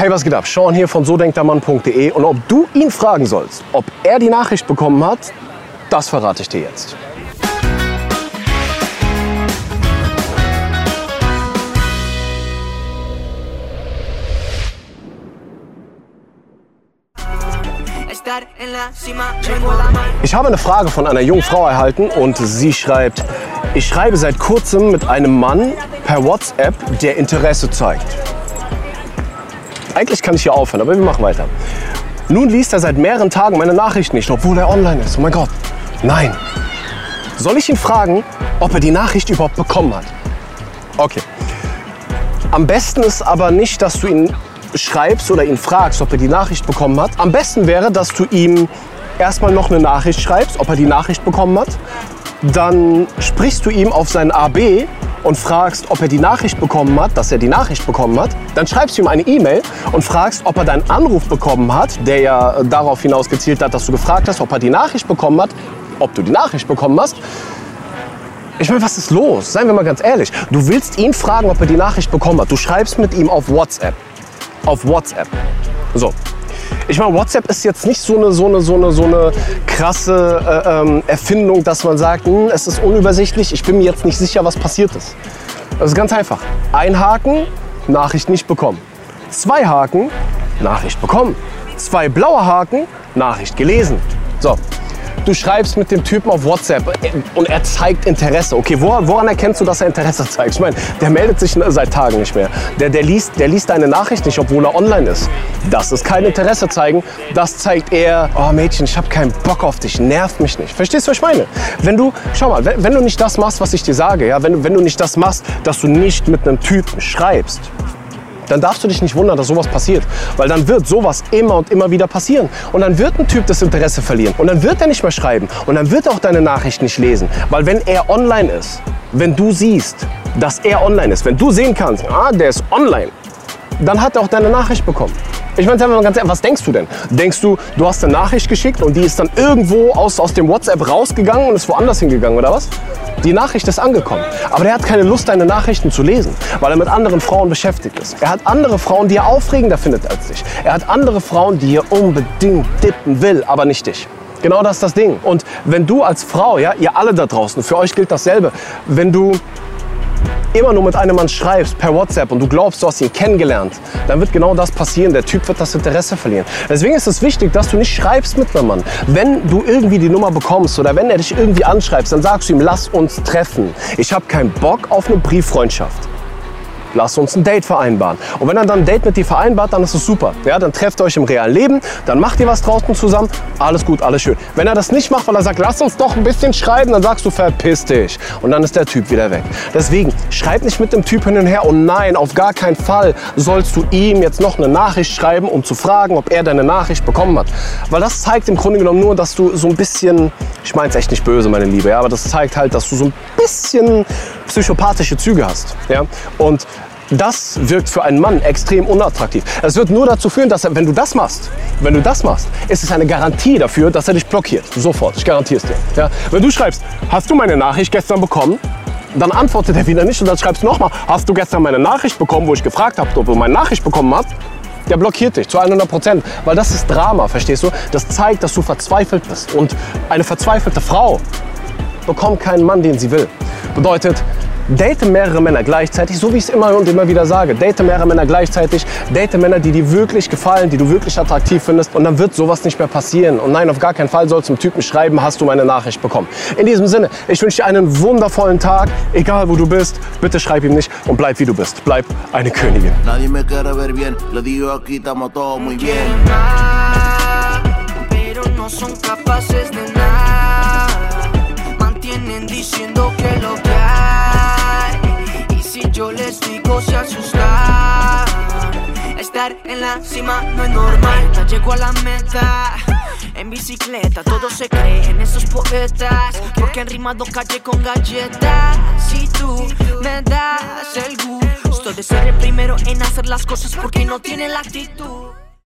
Hey, was geht ab? Sean hier von sodenktermann.de und ob du ihn fragen sollst, ob er die Nachricht bekommen hat, das verrate ich dir jetzt. Ich habe eine Frage von einer jungen Frau erhalten und sie schreibt, ich schreibe seit kurzem mit einem Mann per WhatsApp, der Interesse zeigt. Eigentlich kann ich hier aufhören, aber wir machen weiter. Nun liest er seit mehreren Tagen meine Nachricht nicht, obwohl er online ist. Oh mein Gott. Nein. Soll ich ihn fragen, ob er die Nachricht überhaupt bekommen hat? Okay. Am besten ist aber nicht, dass du ihn schreibst oder ihn fragst, ob er die Nachricht bekommen hat. Am besten wäre, dass du ihm erstmal noch eine Nachricht schreibst, ob er die Nachricht bekommen hat. Dann sprichst du ihm auf sein AB und fragst, ob er die Nachricht bekommen hat, dass er die Nachricht bekommen hat. Dann schreibst du ihm eine E-Mail und fragst, ob er deinen Anruf bekommen hat, der ja darauf hinaus gezielt hat, dass du gefragt hast, ob er die Nachricht bekommen hat, ob du die Nachricht bekommen hast. Ich meine, was ist los? Seien wir mal ganz ehrlich. Du willst ihn fragen, ob er die Nachricht bekommen hat. Du schreibst mit ihm auf WhatsApp. Auf WhatsApp. So, ich meine, WhatsApp ist jetzt nicht so eine, so eine, so eine, so eine krasse äh, ähm, Erfindung, dass man sagt, hm, es ist unübersichtlich, ich bin mir jetzt nicht sicher, was passiert ist. Das ist ganz einfach. Ein Haken, Nachricht nicht bekommen. Zwei Haken, Nachricht bekommen. Zwei blaue Haken, Nachricht gelesen. So, du schreibst mit dem Typen auf WhatsApp und er zeigt Interesse. Okay, woran, woran erkennst du, dass er Interesse zeigt? Ich meine, der meldet sich seit Tagen nicht mehr. Der, der, liest, der liest deine Nachricht nicht, obwohl er online ist. Das ist kein Interesse zeigen. Das zeigt eher, oh Mädchen, ich habe keinen Bock auf dich, nervt mich nicht. Verstehst du, was ich meine? Wenn du, schau mal, wenn, wenn du nicht das machst, was ich dir sage, ja, wenn, wenn du nicht das machst, dass du nicht mit einem Typen schreibst, dann darfst du dich nicht wundern, dass sowas passiert. Weil dann wird sowas immer und immer wieder passieren. Und dann wird ein Typ das Interesse verlieren. Und dann wird er nicht mehr schreiben. Und dann wird er auch deine Nachricht nicht lesen. Weil wenn er online ist, wenn du siehst, dass er online ist, wenn du sehen kannst, ah, der ist online, dann hat er auch deine Nachricht bekommen. Ich meine, ganz ehrlich, was denkst du denn? Denkst du, du hast eine Nachricht geschickt und die ist dann irgendwo aus, aus dem WhatsApp rausgegangen und ist woanders hingegangen, oder was? Die Nachricht ist angekommen. Aber der hat keine Lust, deine Nachrichten zu lesen, weil er mit anderen Frauen beschäftigt ist. Er hat andere Frauen, die er aufregender findet als dich. Er hat andere Frauen, die er unbedingt dippen will, aber nicht dich. Genau das ist das Ding. Und wenn du als Frau, ja, ihr alle da draußen, für euch gilt dasselbe, wenn du immer nur mit einem Mann schreibst per WhatsApp und du glaubst, du hast ihn kennengelernt, dann wird genau das passieren. Der Typ wird das Interesse verlieren. Deswegen ist es wichtig, dass du nicht schreibst mit einem Mann. Wenn du irgendwie die Nummer bekommst oder wenn er dich irgendwie anschreibt, dann sagst du ihm, lass uns treffen. Ich habe keinen Bock auf eine Brieffreundschaft lass uns ein Date vereinbaren. Und wenn er dann ein Date mit dir vereinbart, dann ist es super. Ja, dann trefft ihr euch im realen Leben, dann macht ihr was draußen zusammen, alles gut, alles schön. Wenn er das nicht macht, weil er sagt, lass uns doch ein bisschen schreiben, dann sagst du, verpiss dich. Und dann ist der Typ wieder weg. Deswegen, schreib nicht mit dem Typ hin und her und nein, auf gar keinen Fall sollst du ihm jetzt noch eine Nachricht schreiben, um zu fragen, ob er deine Nachricht bekommen hat. Weil das zeigt im Grunde genommen nur, dass du so ein bisschen, ich meine es echt nicht böse, meine Liebe, ja, aber das zeigt halt, dass du so ein bisschen psychopathische Züge hast. Ja? Und das wirkt für einen Mann extrem unattraktiv. Es wird nur dazu führen, dass er, wenn du das machst, wenn du das machst, ist es eine Garantie dafür, dass er dich blockiert. Sofort, ich garantiere es dir. Ja? Wenn du schreibst, hast du meine Nachricht gestern bekommen? Dann antwortet er wieder nicht und dann schreibst du nochmal, hast du gestern meine Nachricht bekommen, wo ich gefragt habe, ob du meine Nachricht bekommen hast? Der blockiert dich zu 100 Prozent, weil das ist Drama, verstehst du? Das zeigt, dass du verzweifelt bist. Und eine verzweifelte Frau bekommt keinen Mann, den sie will. Bedeutet, date mehrere Männer gleichzeitig, so wie ich es immer und immer wieder sage. Date mehrere Männer gleichzeitig, date Männer, die dir wirklich gefallen, die du wirklich attraktiv findest und dann wird sowas nicht mehr passieren. Und nein, auf gar keinen Fall sollst du einem Typen schreiben, hast du meine Nachricht bekommen. In diesem Sinne, ich wünsche dir einen wundervollen Tag, egal wo du bist. Bitte schreib ihm nicht und bleib wie du bist. Bleib eine Königin. Nadie me quiere ver bien, le digo aquí estamos todos muy bien. Pero no son capaces de nada, mantienen diciendo que lo yo les digo se asustan. Estar en la cima no es normal. Ya llego a la meta. En bicicleta, todos se creen esos poetas. Porque han rimado calle con galletas. Si tú me das el gusto de ser el primero en hacer las cosas porque no tiene la actitud.